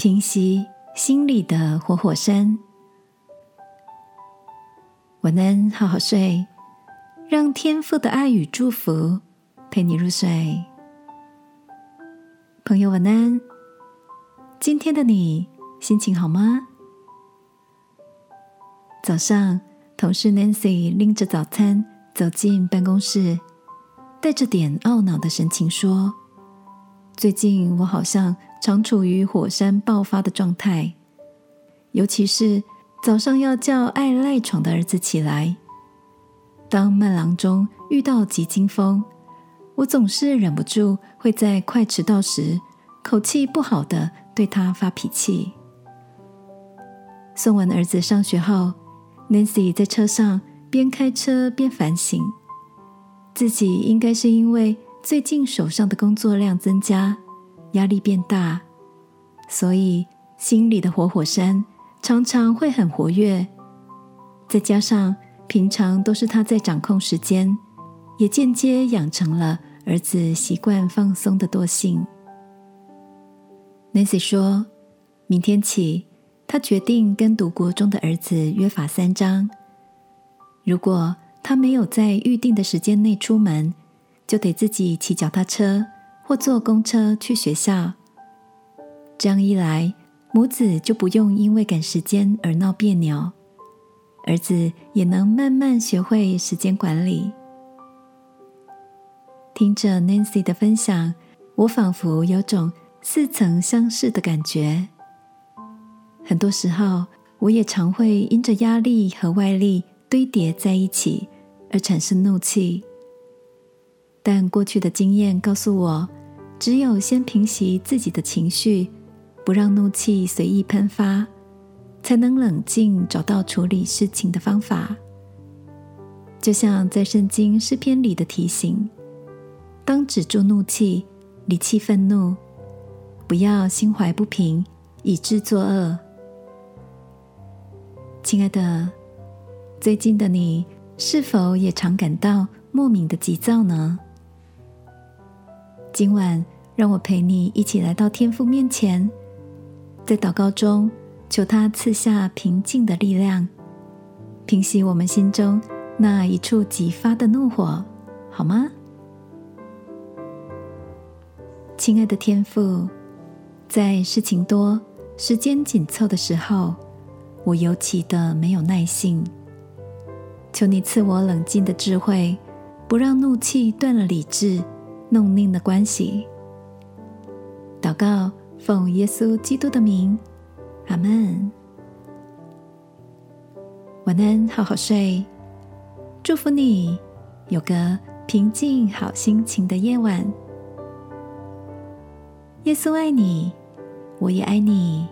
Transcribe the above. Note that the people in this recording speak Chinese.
平息心里的活火山。晚安，好好睡，让天父的爱与祝福陪你入睡。朋友，晚安。今天的你心情好吗？早上，同事 Nancy 拎着早餐走进办公室，带着点懊恼的神情说：“最近我好像常处于火山爆发的状态，尤其是早上要叫爱赖床的儿子起来。当慢郎中遇到急惊风，我总是忍不住会在快迟到时，口气不好的对他发脾气。送完儿子上学后。” Nancy 在车上边开车边反省，自己应该是因为最近手上的工作量增加，压力变大，所以心里的活火山常常会很活跃。再加上平常都是他在掌控时间，也间接养成了儿子习惯放松的惰性。Nancy 说：“明天起。”他决定跟读国中的儿子约法三章：如果他没有在预定的时间内出门，就得自己骑脚踏车或坐公车去学校。这样一来，母子就不用因为赶时间而闹别扭，儿子也能慢慢学会时间管理。听着 Nancy 的分享，我仿佛有种似曾相识的感觉。很多时候，我也常会因着压力和外力堆叠在一起而产生怒气。但过去的经验告诉我，只有先平息自己的情绪，不让怒气随意喷发，才能冷静找到处理事情的方法。就像在圣经诗篇里的提醒：当止住怒气，离弃愤怒，不要心怀不平，以致作恶。亲爱的，最近的你是否也常感到莫名的急躁呢？今晚让我陪你一起来到天父面前，在祷告中求他赐下平静的力量，平息我们心中那一触即发的怒火，好吗？亲爱的天父，在事情多、时间紧凑的时候。我尤其的没有耐性，求你赐我冷静的智慧，不让怒气断了理智，弄拧的关系。祷告，奉耶稣基督的名，阿门。晚安，好好睡，祝福你有个平静好心情的夜晚。耶稣爱你，我也爱你。